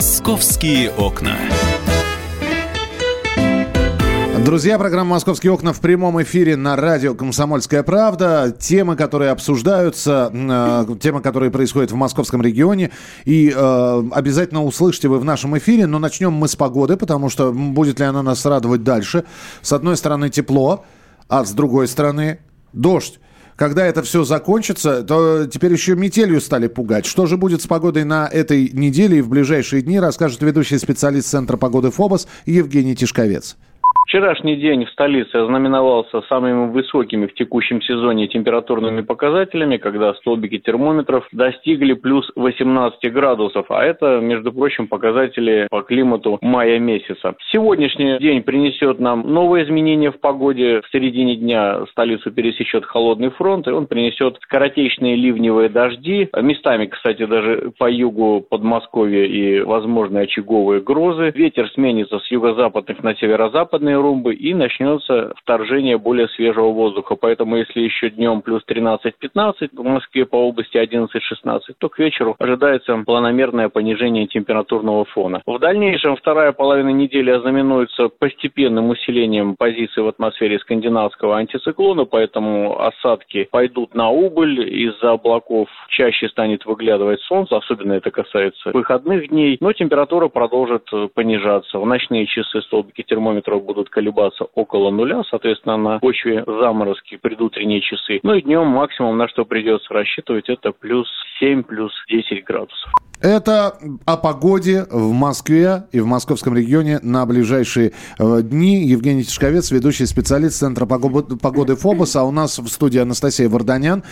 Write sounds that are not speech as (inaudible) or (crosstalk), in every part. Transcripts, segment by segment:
Московские окна. Друзья, программа «Московские окна» в прямом эфире на радио «Комсомольская правда». Темы, которые обсуждаются, э, темы, которые происходят в московском регионе. И э, обязательно услышите вы в нашем эфире. Но начнем мы с погоды, потому что будет ли она нас радовать дальше. С одной стороны тепло, а с другой стороны дождь. Когда это все закончится, то теперь еще метелью стали пугать. Что же будет с погодой на этой неделе и в ближайшие дни, расскажет ведущий специалист Центра погоды ФОБОС Евгений Тишковец. Вчерашний день в столице ознаменовался самыми высокими в текущем сезоне температурными показателями, когда столбики термометров достигли плюс 18 градусов, а это, между прочим, показатели по климату мая месяца. Сегодняшний день принесет нам новые изменения в погоде. В середине дня столицу пересечет холодный фронт, и он принесет скоротечные ливневые дожди, местами, кстати, даже по югу Подмосковья и возможные очаговые грозы. Ветер сменится с юго-западных на северо-западные румбы и начнется вторжение более свежего воздуха. Поэтому если еще днем плюс 13-15, в Москве по области 11-16, то к вечеру ожидается планомерное понижение температурного фона. В дальнейшем вторая половина недели ознаменуется постепенным усилением позиций в атмосфере скандинавского антициклона, поэтому осадки пойдут на убыль, из-за облаков чаще станет выглядывать солнце, особенно это касается выходных дней, но температура продолжит понижаться. В ночные часы столбики термометров будут колебаться около нуля, соответственно, на почве заморозки предутренние часы. Ну и днем максимум, на что придется рассчитывать, это плюс 7, плюс 10 градусов. Это о погоде в Москве и в московском регионе на ближайшие э, дни. Евгений Тишковец, ведущий специалист Центра погоды ФОБОС. А у нас в студии Анастасия Варданян.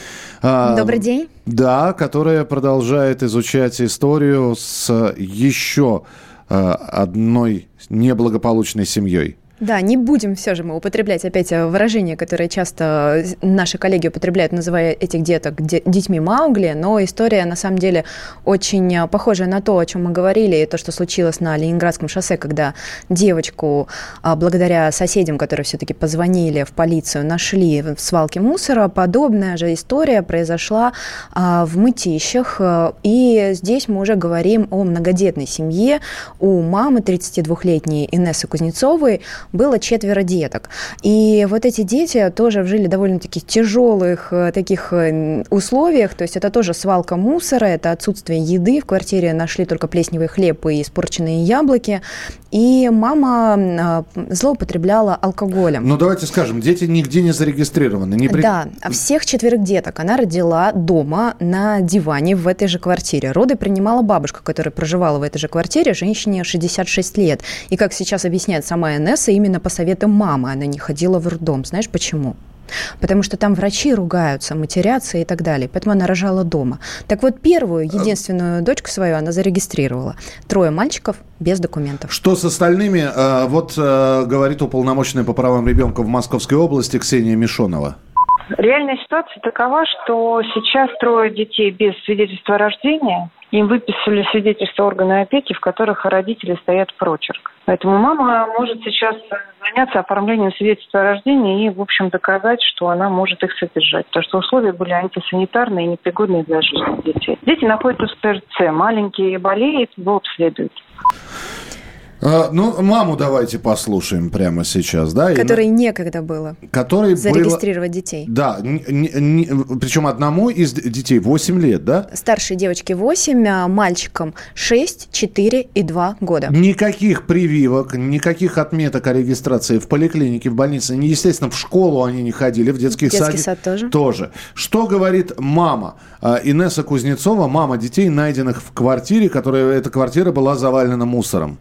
Э, Добрый день. Да, которая продолжает изучать историю с еще э, одной неблагополучной семьей. Да, не будем все же мы употреблять опять э, выражение, которое часто наши коллеги употребляют, называя этих деток детьми Маугли, но история на самом деле очень э, похожая на то, о чем мы говорили, и то, что случилось на Ленинградском шоссе, когда девочку, а, благодаря соседям, которые все-таки позвонили в полицию, нашли в свалке мусора. Подобная же история произошла а, в Мытищах, э, и здесь мы уже говорим о многодетной семье. У мамы 32-летней Инессы Кузнецовой было четверо деток. И вот эти дети тоже жили довольно-таки тяжелых э, таких э, условиях, то есть это тоже свалка мусора, это отсутствие еды, в квартире нашли только плесневый хлеб и испорченные яблоки, и мама э, злоупотребляла алкоголем. Ну, давайте скажем, дети нигде не зарегистрированы. Не при... Да, а всех четверых деток она родила дома на диване в этой же квартире. Роды принимала бабушка, которая проживала в этой же квартире, женщине 66 лет. И, как сейчас объясняет сама Инесса, именно по советам мамы она не ходила в роддом. Знаешь почему? Потому что там врачи ругаются, матерятся и так далее. Поэтому она рожала дома. Так вот, первую, единственную дочку свою она зарегистрировала. Трое мальчиков без документов. Что с остальными? Э, вот э, говорит уполномоченная по правам ребенка в Московской области Ксения Мишонова. Реальная ситуация такова, что сейчас трое детей без свидетельства о рождении. Им выписали свидетельство органа опеки, в которых родители стоят прочерк. Поэтому мама может сейчас заняться оформлением свидетельства о рождении и, в общем, доказать, что она может их содержать. Потому что условия были антисанитарные и непригодные для жизни детей. Дети находятся в ТРЦ. Маленькие болеют, его обследуют. А, ну, маму давайте послушаем прямо сейчас, да? Которой и... некогда было Которой зарегистрировать было... детей. Да, не, не, причем одному из детей 8 лет, да? Старшей девочке 8, а мальчикам 6, 4 и 2 года. Никаких прививок, никаких отметок о регистрации в поликлинике, в больнице. Естественно, в школу они не ходили, в детский, детский садик. сад тоже. Тоже. Что говорит мама? А, Инесса Кузнецова, мама детей, найденных в квартире, которая, эта квартира была завалена мусором.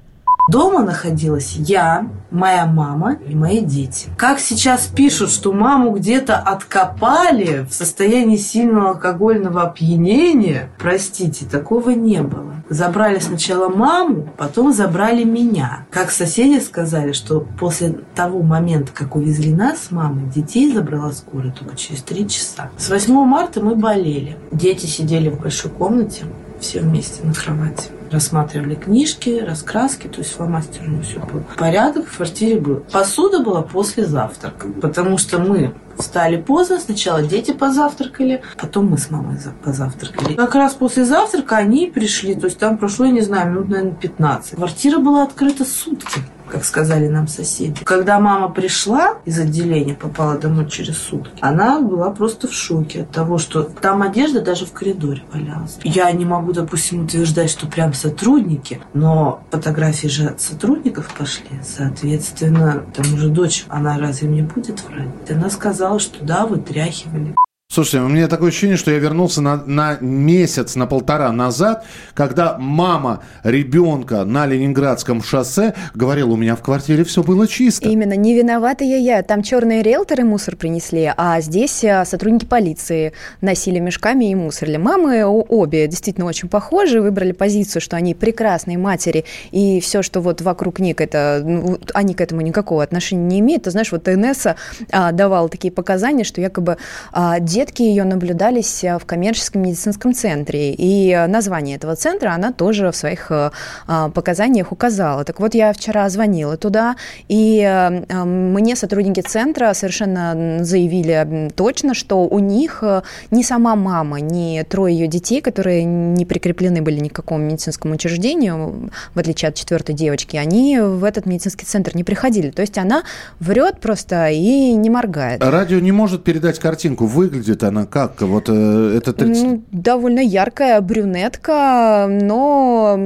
Дома находилась я, моя мама и мои дети. Как сейчас пишут, что маму где-то откопали в состоянии сильного алкогольного опьянения, простите, такого не было. Забрали сначала маму, потом забрали меня. Как соседи сказали, что после того момента, как увезли нас с мамой, детей забрала скорая только через три часа. С 8 марта мы болели. Дети сидели в большой комнате, все вместе на кровати. Рассматривали книжки, раскраски, то есть фломастером все было. Порядок в квартире был. Посуда была после завтрака, потому что мы Встали поздно, сначала дети позавтракали, потом мы с мамой позавтракали. Как раз после завтрака они пришли, то есть там прошло, я не знаю, минут, наверное, 15. Квартира была открыта сутки как сказали нам соседи. Когда мама пришла из отделения, попала домой через сутки, она была просто в шоке от того, что там одежда даже в коридоре валялась. Я не могу, допустим, утверждать, что прям сотрудники, но фотографии же от сотрудников пошли. Соответственно, там уже дочь, она разве мне будет врать? Она сказала, что да, вытряхивали. Слушайте, у меня такое ощущение, что я вернулся на, на месяц, на полтора назад, когда мама ребенка на Ленинградском шоссе говорила, у меня в квартире все было чисто. Именно, не виновата я я. Там черные риэлторы мусор принесли, а здесь а, сотрудники полиции носили мешками и мусорили. Мамы обе действительно очень похожи, выбрали позицию, что они прекрасные матери, и все, что вот вокруг них, это, ну, они к этому никакого отношения не имеют. Ты знаешь, вот Инесса а, давала такие показания, что якобы а, детки ее наблюдались э, в коммерческом медицинском центре. И э, название этого центра она тоже в своих э, а, показаниях указала. Так вот, я вчера звонила туда, и мне сотрудники центра совершенно заявили точно, что у них ни сама мама, ни трое ее детей, которые не прикреплены были ни к какому медицинскому учреждению, в отличие от четвертой девочки, они в этот медицинский центр не приходили. То есть она врет просто и не моргает. Радио не может передать картинку. Выглядит выглядит она как? Вот э, это 30... ну, довольно яркая брюнетка, но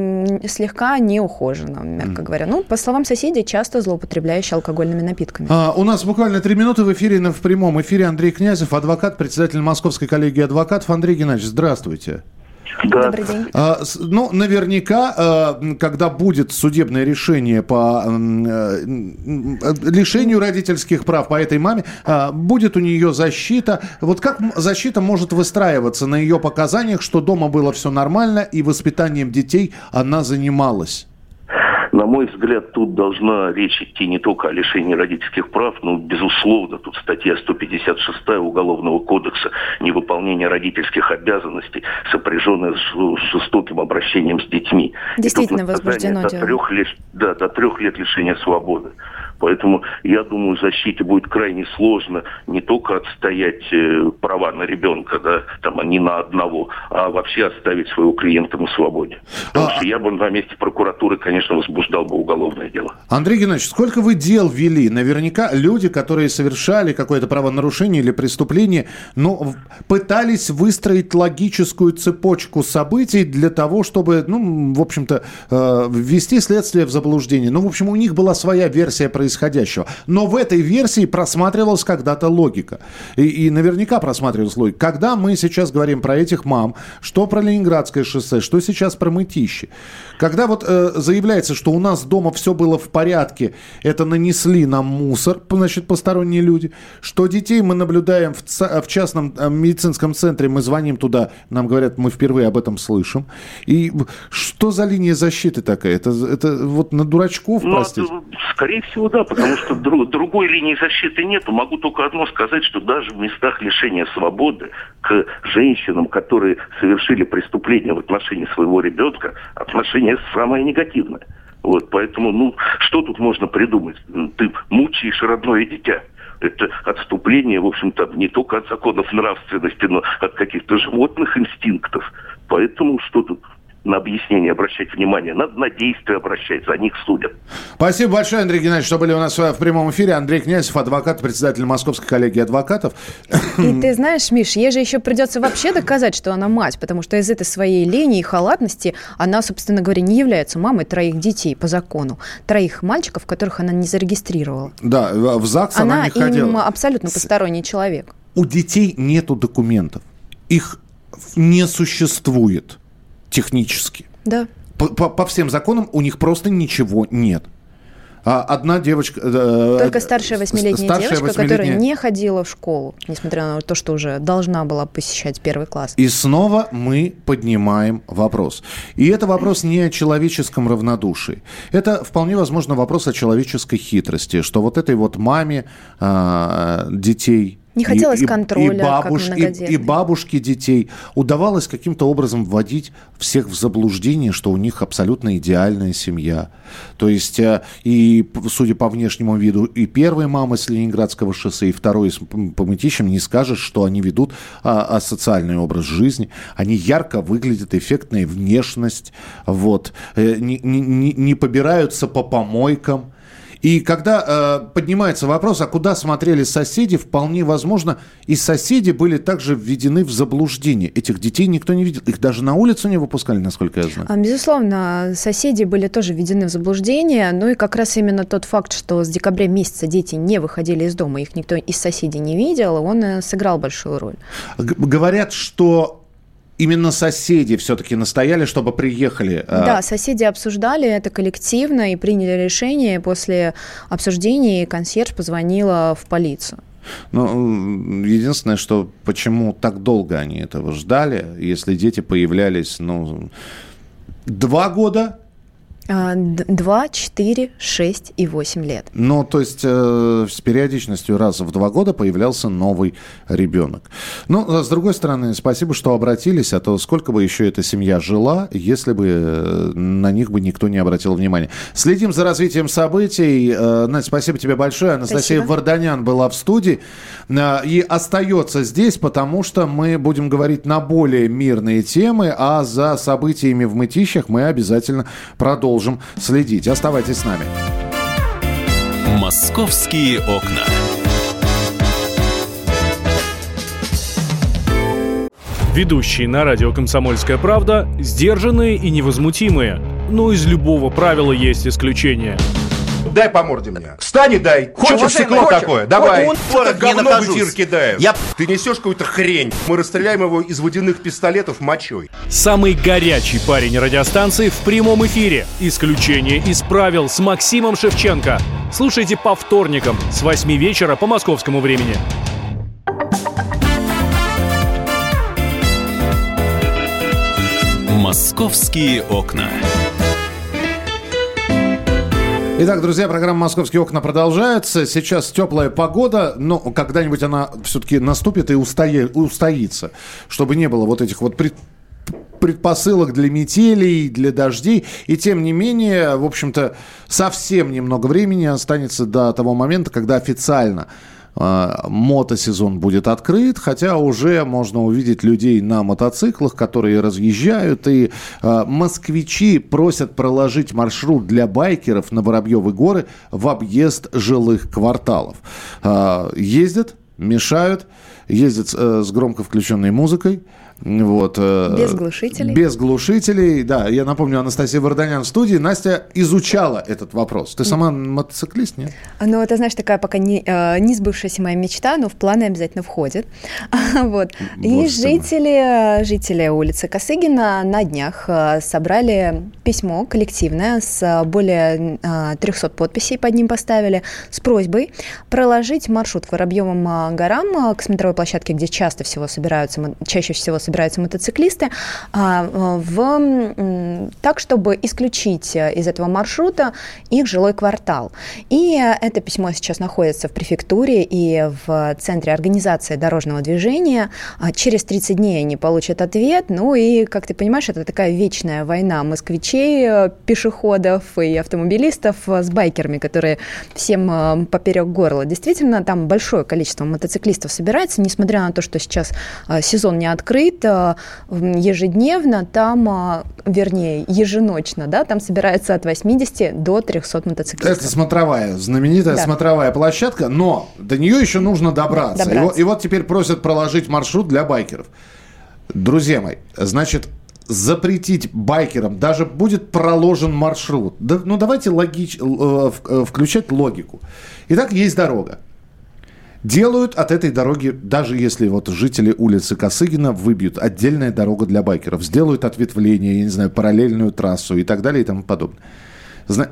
слегка неухожена, мягко mm. говоря. Ну, по словам соседей, часто злоупотребляющая алкогольными напитками. А, у нас буквально три минуты в эфире, в прямом эфире Андрей Князев, адвокат, председатель Московской коллегии адвокатов. Андрей Геннадьевич, здравствуйте. Да. Добрый день. А, ну, наверняка, а, когда будет судебное решение по э, лишению родительских прав по этой маме, а, будет у нее защита. Вот как защита может выстраиваться на ее показаниях, что дома было все нормально и воспитанием детей она занималась? На мой взгляд, тут должна речь идти не только о лишении родительских прав, но, безусловно, тут статья 156 Уголовного кодекса «Невыполнение родительских обязанностей, сопряженное с жестоким обращением с детьми». Действительно возбуждено до трех, лет, да, до трех лет лишения свободы. Поэтому, я думаю, защите будет крайне сложно не только отстоять э, права на ребенка, да, там, а не на одного, а вообще оставить своего клиента на свободе. Потому а... что я бы на месте прокуратуры, конечно, возбуждал бы уголовное дело. Андрей Геннадьевич, сколько вы дел вели? Наверняка люди, которые совершали какое-то правонарушение или преступление, ну, пытались выстроить логическую цепочку событий для того, чтобы, ну, в общем-то, э, ввести следствие в заблуждение. Ну, в общем, у них была своя версия происшествия происходящего. Но в этой версии просматривалась когда-то логика. И, и наверняка просматривалась логика. Когда мы сейчас говорим про этих мам, что про Ленинградское шоссе, что сейчас про мытищи. Когда вот э, заявляется, что у нас дома все было в порядке, это нанесли нам мусор, значит, посторонние люди, что детей мы наблюдаем в, в частном э, медицинском центре, мы звоним туда, нам говорят, мы впервые об этом слышим. И что за линия защиты такая? Это, это вот на дурачков, ну, простите? Скорее всего, да, потому что друг, другой линии защиты нету. Могу только одно сказать, что даже в местах лишения свободы к женщинам, которые совершили преступление в отношении своего ребенка, отношение самое негативное. Вот, поэтому, ну, что тут можно придумать? Ты мучаешь родное дитя. Это отступление, в общем-то, не только от законов нравственности, но от каких-то животных инстинктов. Поэтому что тут на объяснение обращать внимание, надо на действия обращать, за них судят. Спасибо большое, Андрей Геннадьевич, что были у нас в прямом эфире. Андрей Князев, адвокат, председатель Московской коллегии адвокатов. И ты знаешь, Миш, ей же еще придется вообще доказать, что она мать, потому что из этой своей лени и халатности она, собственно говоря, не является мамой троих детей по закону. Троих мальчиков, которых она не зарегистрировала. Да, в ЗАГС она, она не ходила. Она абсолютно посторонний человек. У детей нету документов. Их не существует технически. Да. По, по, по всем законам у них просто ничего нет. А одна девочка... Э, Только старшая восьмилетняя девочка, 8 которая не ходила в школу, несмотря на то, что уже должна была посещать первый класс. И снова мы поднимаем вопрос. И это вопрос не о человеческом равнодушии. Это вполне возможно вопрос о человеческой хитрости, что вот этой вот маме э, детей Не хотелось и, контроля, и, бабуш, как и, и бабушки детей. Удавалось каким-то образом вводить всех в заблуждение, что у них абсолютно идеальная семья. То есть, э, и, судя по внешнему виду, и первой мамы с Ленинградского шоссе, и второй с Помытищем не скажешь, что они ведут а, а социальный образ жизни. Они ярко выглядят, эффектная внешность, вот, э, не, не, не побираются по помойкам и когда э, поднимается вопрос, а куда смотрели соседи, вполне возможно, и соседи были также введены в заблуждение. Этих детей никто не видел. Их даже на улицу не выпускали, насколько я знаю. А, безусловно, соседи были тоже введены в заблуждение. Ну и как раз именно тот факт, что с декабря месяца дети не выходили из дома, их никто из соседей не видел, он э, сыграл большую роль. Говорят, что именно соседи все-таки настояли, чтобы приехали. А, да, соседи обсуждали это коллективно и приняли решение. После обсуждения консьерж позвонила в полицию. Ну, единственное, что почему так долго они этого ждали, если дети появлялись, ну, два года 2, 4, 6 и 8 лет. Ну, то есть э, с периодичностью раз в два года появлялся новый ребенок. Ну, а с другой стороны, спасибо, что обратились, а то сколько бы еще эта семья жила, если бы э, на них бы никто не обратил внимания. Следим за развитием событий. Э, Надя, спасибо тебе большое. Анастасия спасибо. Варданян была в студии э, и остается здесь, потому что мы будем говорить на более мирные темы, а за событиями в Мытищах мы обязательно продолжим продолжим следить. Оставайтесь с нами. Московские окна. Ведущие на радио «Комсомольская правда» сдержанные и невозмутимые. Но из любого правила есть исключение – Дай по морде мне. Встань и дай. Хочешь Что стекло такое? Давай. Он говно в эфир кидает. Я... Ты несешь какую-то хрень. Мы расстреляем его из водяных пистолетов мочой. Самый горячий парень радиостанции в прямом эфире. Исключение из правил с Максимом Шевченко. Слушайте по вторникам с 8 вечера по московскому времени. Московские окна. Итак, друзья, программа «Московские окна» продолжается. Сейчас теплая погода, но когда-нибудь она все-таки наступит и устоит, устоится, чтобы не было вот этих вот пред, предпосылок для метелей, для дождей. И тем не менее, в общем-то, совсем немного времени останется до того момента, когда официально мотосезон будет открыт, хотя уже можно увидеть людей на мотоциклах, которые разъезжают, и э, москвичи просят проложить маршрут для байкеров на Воробьевы горы в объезд жилых кварталов. Э, ездят, мешают, ездят э, с громко включенной музыкой, вот, э, без глушителей? Без глушителей, да. Я напомню, Анастасия Варданян в студии. Настя изучала этот вопрос. Ты сама мотоциклист, нет? Ну, это, знаешь, такая пока не, э, не сбывшаяся моя мечта, но в планы обязательно входит. (laughs) вот. И жители, жители улицы Косыгина на днях э, собрали письмо коллективное с более 300 подписей под ним поставили с просьбой проложить маршрут к Воробьевым горам, к смотровой площадке, где часто всего собираются, чаще всего собираются собираются мотоциклисты, а, в, так, чтобы исключить из этого маршрута их жилой квартал. И это письмо сейчас находится в префектуре и в Центре организации дорожного движения. А через 30 дней они получат ответ. Ну и, как ты понимаешь, это такая вечная война москвичей, пешеходов и автомобилистов с байкерами, которые всем поперек горла. Действительно, там большое количество мотоциклистов собирается, несмотря на то, что сейчас сезон не открыт, Э, ежедневно, там, а, вернее, еженочно, да, там собирается от 80 до 300 мотоциклистов. Это смотровая, знаменитая да. смотровая площадка, но до нее еще нужно добраться. добраться. И, вот, и вот теперь просят проложить маршрут для байкеров. Друзья мои, значит, запретить байкерам, даже будет проложен маршрут. Да, ну давайте логич, э, э, включать логику. Итак, есть дорога делают от этой дороги, даже если вот жители улицы Косыгина выбьют отдельная дорога для байкеров, сделают ответвление, я не знаю, параллельную трассу и так далее и тому подобное.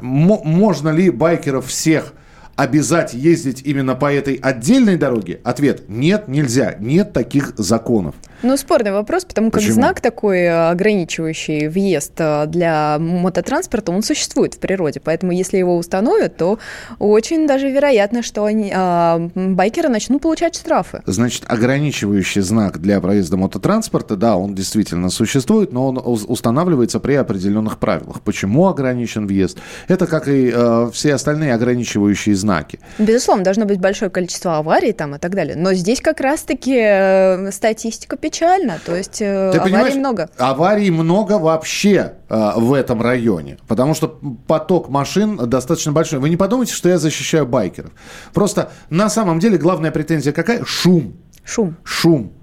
Можно ли байкеров всех обязать ездить именно по этой отдельной дороге? Ответ – нет, нельзя. Нет таких законов. Ну, спорный вопрос, потому как Почему? знак такой э, ограничивающий въезд э, для мототранспорта, он существует в природе. Поэтому, если его установят, то очень даже вероятно, что они, а, байкеры начнут получать штрафы. Значит, ограничивающий знак для проезда мототранспорта, да, он действительно существует, но он устанавливается при определенных правилах. Почему ограничен въезд? Это как и э, все остальные ограничивающие знаки. Безусловно, должно быть большое количество аварий там и так далее. Но здесь как раз-таки э, статистика печальна. То есть э, Ты аварий много. Аварий много вообще э, в этом районе, потому что поток машин достаточно большой. Вы не подумайте, что я защищаю байкеров. Просто на самом деле главная претензия какая? Шум. Шум. Шум.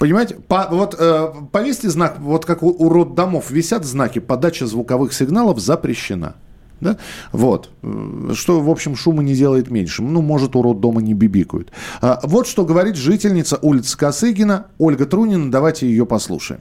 Понимаете, по, вот э, повесьте знак, вот как у, у роддомов висят знаки, подача звуковых сигналов запрещена. Да? Вот. Э, Что, в общем, шума не делает меньше. Ну, может, у роддома не бибикают. А, вот что говорит жительница улицы Косыгина Ольга Трунина. Давайте ее послушаем.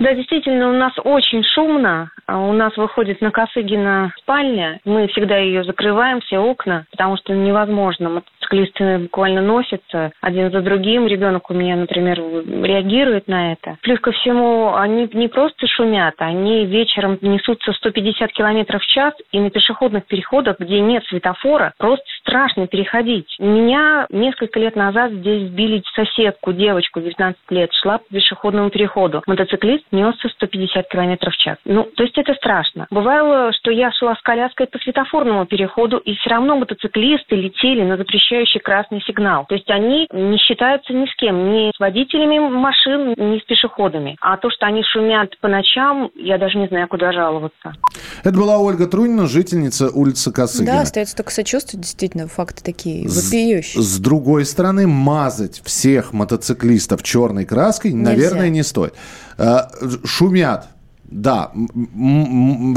Да, действительно, у нас очень шумно. А У нас выходит на Косыгина спальня. Мы всегда ее закрываем, все окна, потому что невозможно. Мотоциклисты буквально носятся один за другим. Ребенок у меня, например, реагирует на это. Плюс ко всему, они не просто шумят, они вечером несутся 150 километров в час, и на пешеходных переходах, где нет светофора, просто страшно переходить. Меня несколько лет назад здесь сбили соседку, девочку 19 лет, шла по пешеходному переходу. Мотоциклист несся 150 километров в час. Ну, то есть это страшно. Бывало, что я шла с коляской по светофорному переходу, и все равно мотоциклисты летели на запрещающий красный сигнал. То есть они не считаются ни с кем, ни с водителями машин, ни с пешеходами. А то, что они шумят по ночам, я даже не знаю, куда жаловаться. Это была Ольга Трунина, жительница улицы Косыгина. Да, остается только сочувствовать. Действительно, факты такие С- вопиющие. С другой стороны, мазать всех мотоциклистов черной краской, Нельзя. наверное, не стоит. Э, Шумят. Да,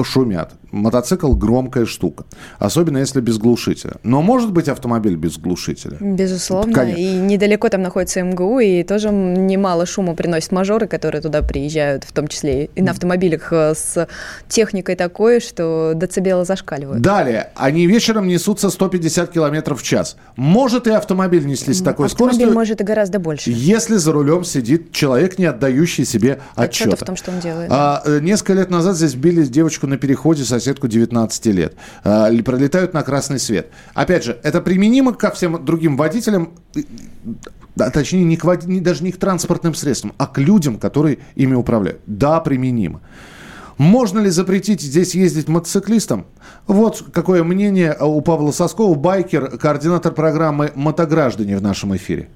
шумят. Мотоцикл громкая штука. Особенно если без глушителя. Но может быть автомобиль без глушителя? Безусловно. Конечно. И недалеко там находится МГУ, и тоже немало шума приносят мажоры, которые туда приезжают, в том числе и на автомобилях э, с техникой такой, что децибелы зашкаливают. Далее. Они вечером несутся 150 километров в час. Может и автомобиль нестись с такой Автомобиль скоростью, может и гораздо больше. если за рулем сидит человек, не отдающий себе отчета. Отчета в том, что он делает. А, э, несколько лет назад здесь били девочку на переходе, соседку 19 лет. А, пролетают на красный свет. Опять же, это применимо ко всем другим водителям, да, точнее, не к води- не- даже не к транспортным средствам, а к людям, которые ими управляют. Да, применимо. Можно ли запретить здесь ездить мотоциклистам? Вот какое мнение у Павла Соскова, байкер, координатор программы «Мотограждане» в нашем эфире.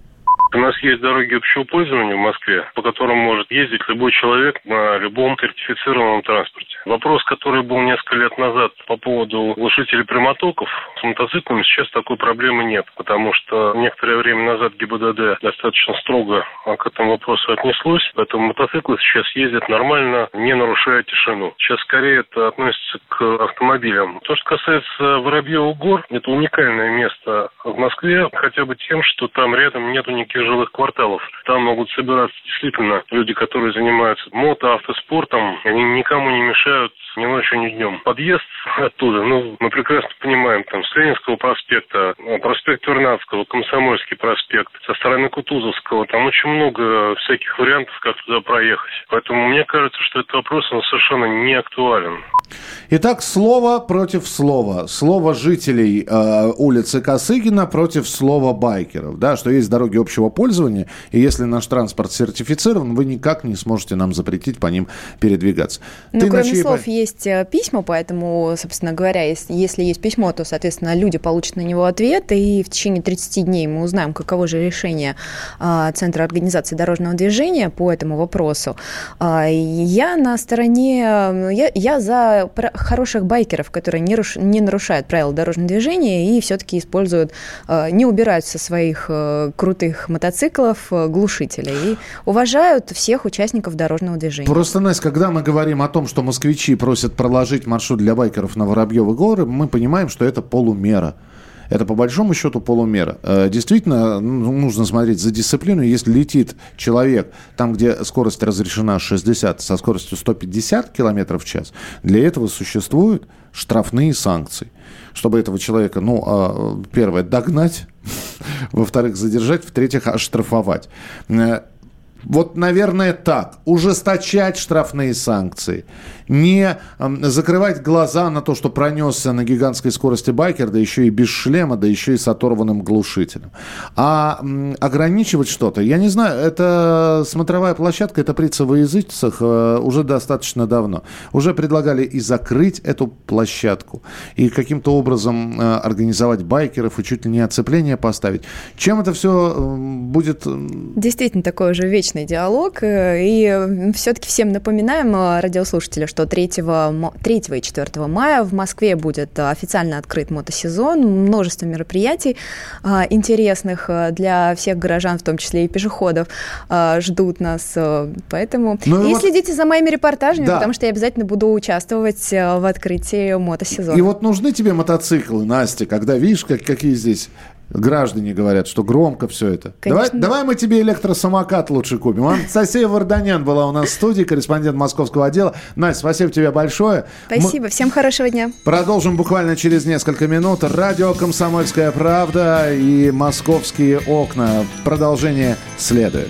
У нас есть дороги общего пользования в Москве, по которым может ездить любой человек на любом сертифицированном транспорте. Вопрос, который был несколько лет назад по поводу глушителей прямотоков, с мотоциклами сейчас такой проблемы нет, потому что некоторое время назад ГИБДД достаточно строго к этому вопросу отнеслось, поэтому мотоциклы сейчас ездят нормально, не нарушая тишину. Сейчас скорее это относится к автомобилям. То, что касается Воробьевых гор, это уникальное место в Москве, хотя бы тем, что там рядом нету никаких жилых кварталов. Там могут собираться действительно люди, которые занимаются мото, автоспортом. Они никому не мешают ни ночью, ни днем. Подъезд оттуда, ну, мы прекрасно понимаем, там, с Ленинского проспекта, э, проспект Вернадского, Комсомольский проспект, со стороны Кутузовского, там очень много всяких вариантов, как туда проехать. Поэтому мне кажется, что этот вопрос, он совершенно не актуален. Итак, слово против слова. Слово жителей э, улицы Косыгина против слова байкеров. Да, что есть дороги общего пользования, и если наш транспорт сертифицирован, вы никак не сможете нам запретить по ним передвигаться. Ну, Ты кроме чьей слов, по- есть э, письма, поэтому, собственно говоря, если, если есть письмо, то, соответственно, люди получат на него ответ, и в течение 30 дней мы узнаем, каково же решение а, Центра организации дорожного движения по этому вопросу. И я на стороне, э, я, я за про- хороших байкеров, которые не, руш- не нарушают правила дорожного движения и все-таки используют, э, не убирают со своих э, крутых мотоциклов э, глушители и уважают всех участников дорожного движения. Просто, Настя, когда мы говорим о том, что москвичи просят проложить маршрут для байкеров на Воробьевы горы, мы понимаем, что это полумера. Это по большому счету полумера. Э, действительно, ну, нужно смотреть за дисциплину. Если летит человек там, где скорость разрешена 60 со скоростью 150 км в час, для этого существуют штрафные санкции. Чтобы этого человека, ну, а, первое, догнать, (laughs) во-вторых, задержать, в-третьих, оштрафовать. Э, вот, наверное, так. Ужесточать штрафные санкции. Не закрывать глаза на то, что пронесся на гигантской скорости байкер, да еще и без шлема, да еще и с оторванным глушителем. А ограничивать что-то, я не знаю, это смотровая площадка, это при языцах э, уже достаточно давно. Уже предлагали и закрыть эту площадку, и каким-то образом э, организовать байкеров, и чуть ли не оцепление поставить. Чем это все будет... Действительно, такой уже вечный диалог. Э, и все-таки всем напоминаем, э, радиослушатели, что 3, 3 и 4 мая в Москве будет официально открыт мотосезон. Множество мероприятий э, интересных для всех горожан, в том числе и пешеходов, ждут нас. Поэтому ну, и вот... следите за моими репортажами, да. потому что я обязательно буду участвовать в открытии мотосезона. И вот нужны тебе мотоциклы, Настя, когда видишь, как, какие здесь Граждане говорят, что громко все это. Давай, давай мы тебе электросамокат лучше купим. Анастасия Варданян была у нас в студии, корреспондент московского отдела. Настя, спасибо тебе большое. Спасибо, мы всем хорошего дня. Продолжим буквально через несколько минут. Радио «Комсомольская правда» и «Московские окна». Продолжение следует.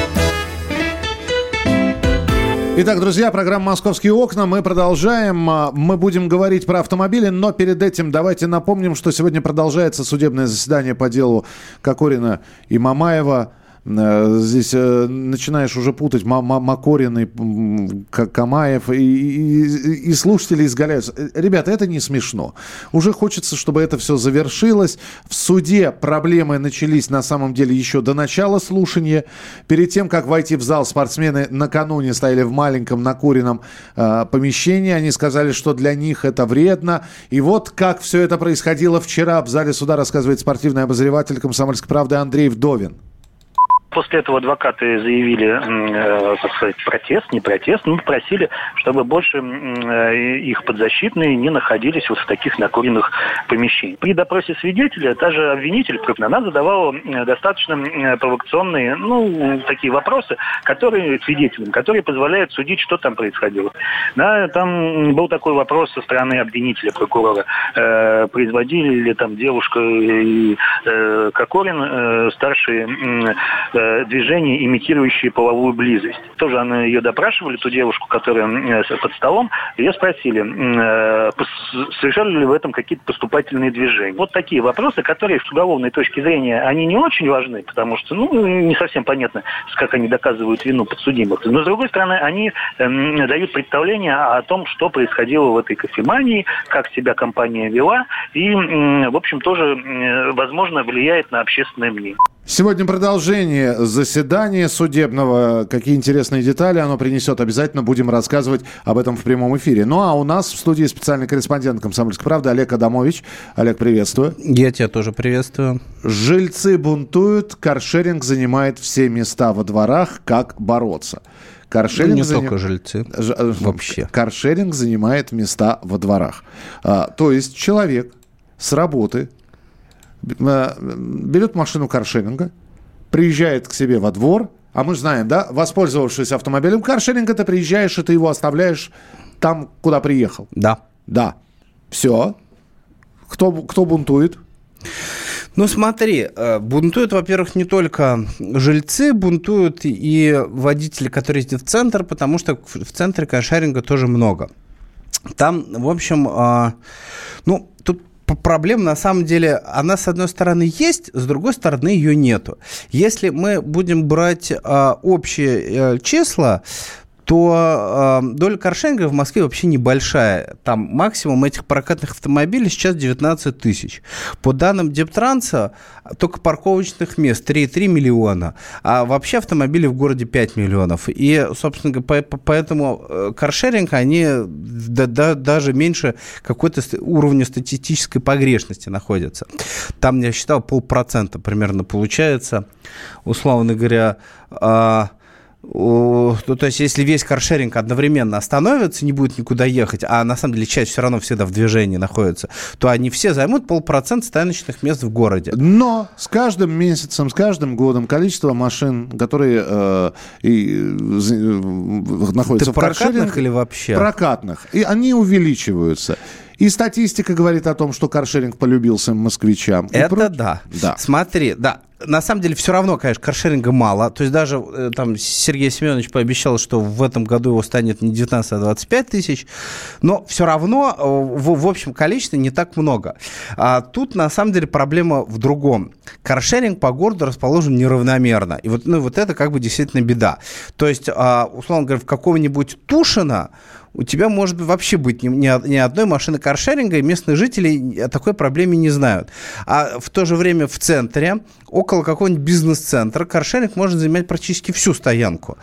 Итак, друзья, программа «Московские окна». Мы продолжаем. А, мы будем говорить про автомобили, но перед этим давайте напомним, что сегодня продолжается судебное заседание по делу Кокорина и Мамаева. Э, здесь э, начинаешь уже путать Макорин и Камаев, и, и, и слушатели изгаляются. Э, ребята, это не смешно. Уже хочется, чтобы это все завершилось. В суде проблемы начались на самом деле еще до начала слушания. Перед тем, как войти в зал, спортсмены накануне стояли в маленьком накуренном э, помещении. Они сказали, что для них это вредно. И вот как все это происходило вчера в зале суда, рассказывает спортивный обозреватель «Комсомольской правды» Андрей Вдовин. После этого адвокаты заявили, э, так сказать, протест, не протест, но попросили, чтобы больше э, их подзащитные не находились вот в таких накуренных помещениях. При допросе свидетеля даже обвинитель, она задавала э, достаточно провокационные, ну, такие вопросы, которые свидетелям, которые позволяют судить, что там происходило. Да, там был такой вопрос со стороны обвинителя, прокурора. Э, производили ли там девушка и э, Кокорин, э, старшие э, Э, движения, имитирующие половую близость. Тоже она ее допрашивали, ту девушку, которая э, под столом, ее спросили, э, совершали ли в этом какие-то поступательные движения. Вот такие вопросы, которые с уголовной точки зрения, они не очень важны, потому что, ну, не совсем понятно, как они доказывают вину подсудимых. Но, с другой стороны, они э, дают представление о том, что происходило в этой кофемании, как себя компания вела, и, в общем, тоже, э, возможно, влияет на общественное мнение. Сегодня продолжение заседания судебного. Какие интересные детали оно принесет, обязательно будем рассказывать об этом в прямом эфире. Ну а у нас в студии специальный корреспондент «Комсомольской правды» Олег Адамович. Олег, приветствую. Я тебя тоже приветствую. Жильцы бунтуют, каршеринг занимает все места во дворах. Как бороться? Каршеринг ну, не заним... только жильцы. Ж... Э, вообще. Каршеринг занимает места во дворах. А, то есть человек с работы берет машину каршеринга, приезжает к себе во двор, а мы знаем, да, воспользовавшись автомобилем каршеринга, ты приезжаешь, и ты его оставляешь там, куда приехал. Да. Да. Все. Кто, кто бунтует? Ну смотри, э, бунтуют, во-первых, не только жильцы, бунтуют и водители, которые ездят в центр, потому что в центре каршеринга тоже много. Там, в общем, а, ну, тут проблема на самом деле, она с одной стороны есть, с другой стороны ее нету. Если мы будем брать а, общие а, числа, то э, доля каршеринга в Москве вообще небольшая. Там максимум этих прокатных автомобилей сейчас 19 тысяч. По данным Дептранса, только парковочных мест 3,3 миллиона, а вообще автомобилей в городе 5 миллионов. И, собственно, по, поэтому э, каршеринг, они да, да, даже меньше какой-то уровня статистической погрешности находятся. Там, я считал, полпроцента примерно получается, условно говоря, э, ну, то есть, если весь каршеринг одновременно остановится, не будет никуда ехать, а на самом деле часть все равно всегда в движении находится, то они все займут полпроцента стояночных мест в городе. Но с каждым месяцем, с каждым годом количество машин, которые э, и, э, находятся Ты в прокатных или вообще? Прокатных. И они увеличиваются. И статистика говорит о том, что каршеринг полюбился москвичам. Это да. да. Смотри, да, на самом деле все равно, конечно, каршеринга мало. То есть даже э, там Сергей Семенович пообещал, что в этом году его станет не 19, а 25 тысяч. Но все равно э, в, в общем количестве не так много. А тут на самом деле проблема в другом. Каршеринг по городу расположен неравномерно. И вот, ну, вот это как бы действительно беда. То есть, а, условно говоря, в какого-нибудь Тушина у тебя может вообще быть ни, ни, одной машины каршеринга, и местные жители о такой проблеме не знают. А в то же время в центре, около какого-нибудь бизнес-центра, каршеринг может занимать практически всю стоянку.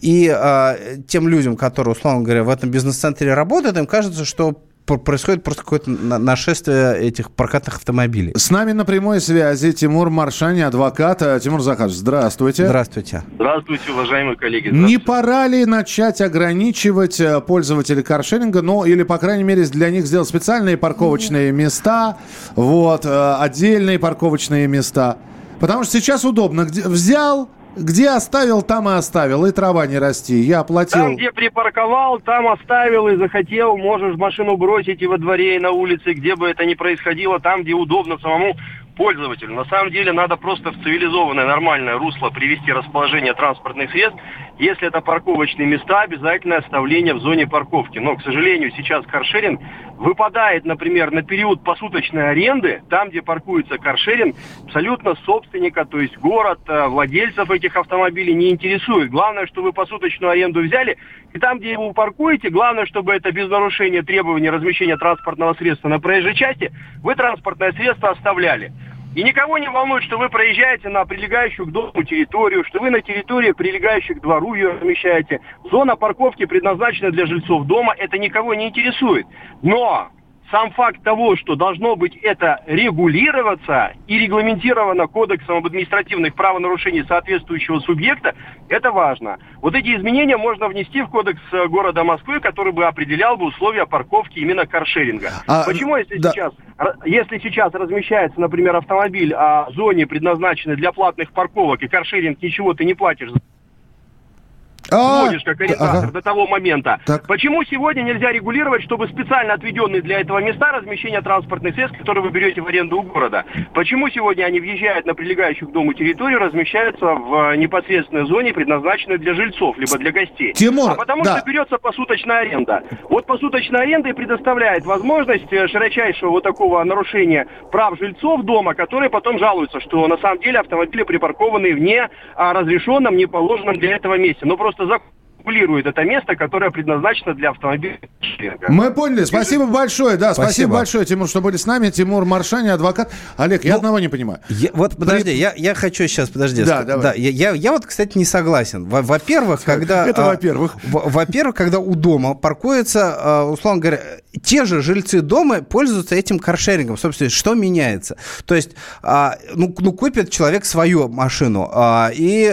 И а, тем людям, которые, условно говоря, в этом бизнес-центре работают, им кажется, что происходит просто какое-то нашествие этих прокатных автомобилей. С нами на прямой связи Тимур Маршани, адвокат. Тимур Захарович, здравствуйте. Здравствуйте. Здравствуйте, уважаемые коллеги. Не пора ли начать ограничивать э, пользователей каршеринга, ну или, по крайней мере, для них сделать специальные парковочные места, вот, э, отдельные парковочные места? Потому что сейчас удобно. Взял, где оставил, там и оставил, и трава не расти. Я оплатил. Там, где припарковал, там оставил и захотел, можешь машину бросить и во дворе, и на улице, где бы это ни происходило, там, где удобно самому пользователю. На самом деле надо просто в цивилизованное, нормальное русло привести расположение транспортных средств. Если это парковочные места, обязательное оставление в зоне парковки. Но, к сожалению, сейчас каршеринг выпадает, например, на период посуточной аренды, там, где паркуется каршеринг, абсолютно собственника, то есть город, э, владельцев этих автомобилей не интересует. Главное, что вы посуточную аренду взяли, и там, где его паркуете, главное, чтобы это без нарушения требований размещения транспортного средства на проезжей части, вы транспортное средство оставляли. И никого не волнует, что вы проезжаете на прилегающую к дому территорию, что вы на территории, прилегающей к двору ее размещаете. Зона парковки предназначена для жильцов дома, это никого не интересует. Но сам факт того, что должно быть это регулироваться и регламентировано Кодексом об административных правонарушениях соответствующего субъекта, это важно. Вот эти изменения можно внести в Кодекс э, города Москвы, который бы определял бы условия парковки именно каршеринга. А, Почему, если, да. сейчас, если сейчас размещается, например, автомобиль а, в зоне, предназначенной для платных парковок, и каршеринг ничего ты не платишь а, сводишь как ориентатор ага. до того момента. Так. Почему сегодня нельзя регулировать, чтобы специально отведенные для этого места размещения транспортных средств, которые вы берете в аренду у города, почему сегодня они въезжают на прилегающую к дому территорию, размещаются в э, непосредственной зоне, предназначенной для жильцов, либо для гостей? Тимур, а потому да. что берется посуточная аренда. Вот посуточная аренда и предоставляет возможность э, широчайшего вот такого нарушения прав жильцов дома, которые потом жалуются, что на самом деле автомобили припаркованы вне а, разрешенном, не положенном для этого месте. Но просто Nossa, регулирует это место, которое предназначено для автомобиля. Мы поняли. Спасибо большое. Да, спасибо, спасибо большое, Тимур, что были с нами. Тимур Маршани, адвокат. Олег, я ну, одного не понимаю. Я, вот подожди, При... я, я хочу сейчас, подожди. Да, давай. Да, я, я, я вот, кстати, не согласен. Во-первых, когда... Это во-первых. Во-первых, когда у дома паркуется, а, условно говоря, те же жильцы дома пользуются этим каршерингом. Собственно, что меняется? То есть, а, ну, ну купит человек свою машину, а, и,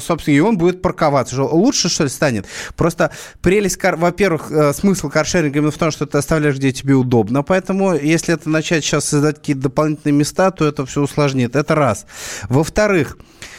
собственно, и он будет парковаться. Лучше, что ли, станет станет. Просто прелесть, во-первых, э, смысл каршеринга именно в том, что ты оставляешь, где тебе удобно. Поэтому, если это начать сейчас создать какие-то дополнительные места, то это все усложнит. Это раз. Во-вторых,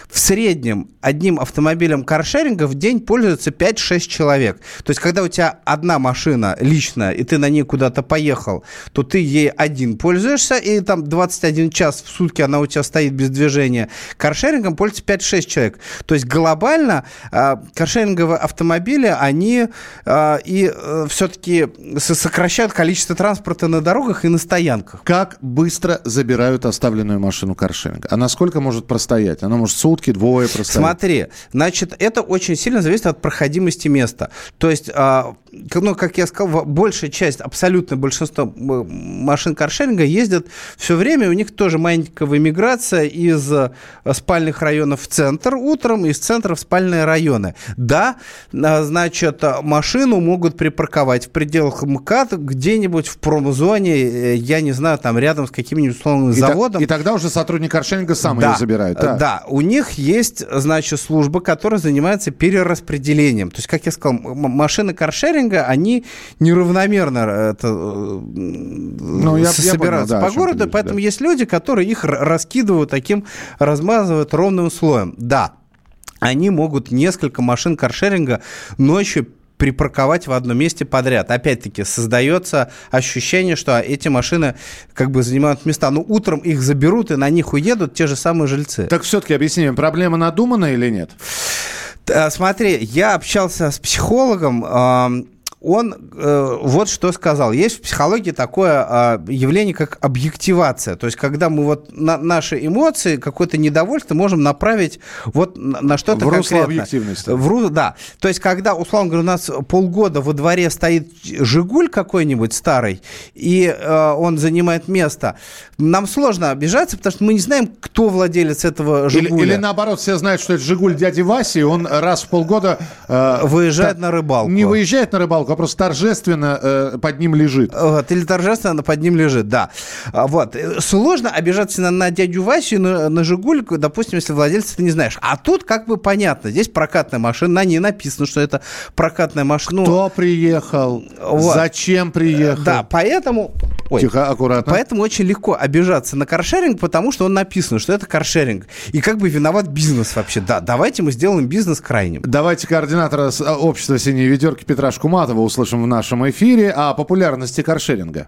в среднем одним автомобилем каршеринга в день пользуется 5-6 человек. То есть, когда у тебя одна машина личная, и ты на ней куда-то поехал, то ты ей один пользуешься, и там 21 час в сутки она у тебя стоит без движения. Каршерингом пользуется 5-6 человек. То есть, глобально э, каршеринговые автомобили, они э, и э, все-таки сокращают количество транспорта на дорогах и на стоянках. Как быстро забирают оставленную машину каршеринга? А насколько может простоять? Она может сутки сутки двое просто. Смотри, значит, это очень сильно зависит от проходимости места. То есть, а, ну, как я сказал, большая часть, абсолютное большинство машин каршеринга ездят все время, у них тоже маленькая иммиграция из э, спальных районов в центр утром, из центра в спальные районы. Да, а, значит, машину могут припарковать в пределах МКАД где-нибудь в промзоне, э, я не знаю, там рядом с каким-нибудь условным заводом. И, тогда уже сотрудник каршеринга сам да, ее забирает. Да. да, у них есть, значит, служба, которая занимается перераспределением. То есть, как я сказал, машины каршеринга, они неравномерно э, это, ну, я, собираются я понял, да, по городу, поэтому да. есть люди, которые их раскидывают таким, размазывают ровным слоем. Да, они могут несколько машин каршеринга ночью припарковать в одном месте подряд. Опять-таки, создается ощущение, что эти машины как бы занимают места. Но утром их заберут и на них уедут те же самые жильцы. Так все-таки объясним, проблема надумана или нет? Смотри, я общался с психологом, он э, вот что сказал. Есть в психологии такое э, явление, как объективация. То есть, когда мы вот на, наши эмоции, какое-то недовольство можем направить вот на, на что-то в конкретное. объективности. В ру, да. То есть, когда, условно говоря, у нас полгода во дворе стоит «Жигуль» какой-нибудь старый, и э, он занимает место, нам сложно обижаться, потому что мы не знаем, кто владелец этого «Жигуля». Или, или наоборот, все знают, что это «Жигуль» дяди Васи, и он раз в полгода... Э, выезжает та, на рыбалку. Не выезжает на рыбалку, вопрос торжественно э, под ним лежит. Вот, или торжественно под ним лежит, да. А, вот. Сложно обижаться на, на дядю Васю, на, на Жигуль, допустим, если владельца ты не знаешь. А тут как бы понятно, здесь прокатная машина, на ней написано, что это прокатная машина. Кто приехал? Вот. Зачем приехал? Да, поэтому... Ой, Тихо, аккуратно. Поэтому очень легко обижаться на каршеринг, потому что он написано, что это каршеринг. И как бы виноват бизнес вообще. Да, давайте мы сделаем бизнес крайним. Давайте координатора общества «Синие ведерки» Петра Шкуматова услышим в нашем эфире о популярности каршеринга.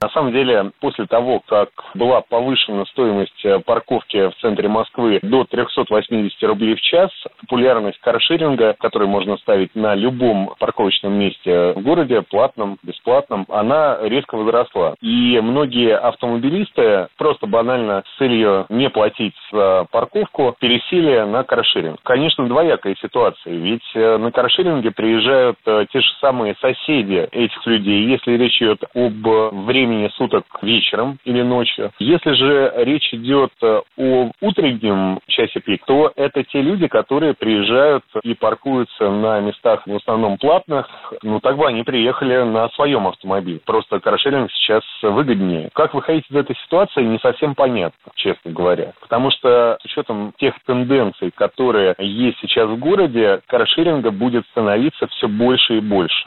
На самом деле, после того, как была повышена стоимость э, парковки в центре Москвы до 380 рублей в час, популярность каршеринга, который можно ставить на любом парковочном месте в городе, платном, бесплатном, она резко возросла. И многие автомобилисты просто банально с целью не платить за парковку пересели на каршеринг. Конечно, двоякая ситуация, ведь э, на каршеринге приезжают э, те же самые соседи этих людей. Если речь идет об времени суток вечером или ночью. Если же речь идет э, о утреннем часе пик, то это те люди, которые приезжают и паркуются на местах в основном платных. Ну, так бы они приехали на своем автомобиле. Просто каршеринг сейчас выгоднее. Как выходить из этой ситуации, не совсем понятно, честно говоря. Потому что с учетом тех тенденций, которые есть сейчас в городе, каршеринга будет становиться все больше и больше.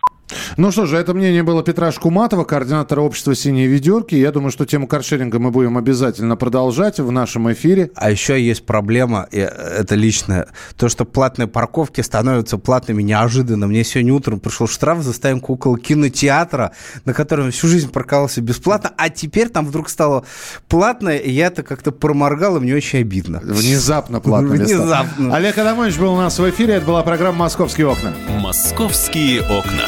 Ну что же, это мнение было Петра Шкуматова, координатора общества «Синие ведерки». Я думаю, что тему каршеринга мы будем обязательно продолжать в нашем эфире. А еще есть проблема, и это личное, то, что платные парковки становятся платными неожиданно. Мне сегодня утром пришел штраф за стоянку около кинотеатра, на котором всю жизнь парковался бесплатно, а теперь там вдруг стало платно, и я это как-то проморгал, и мне очень обидно. Внезапно платно. Внезапно. Олег Адамович был у нас в эфире, это была программа «Московские окна». «Московские окна».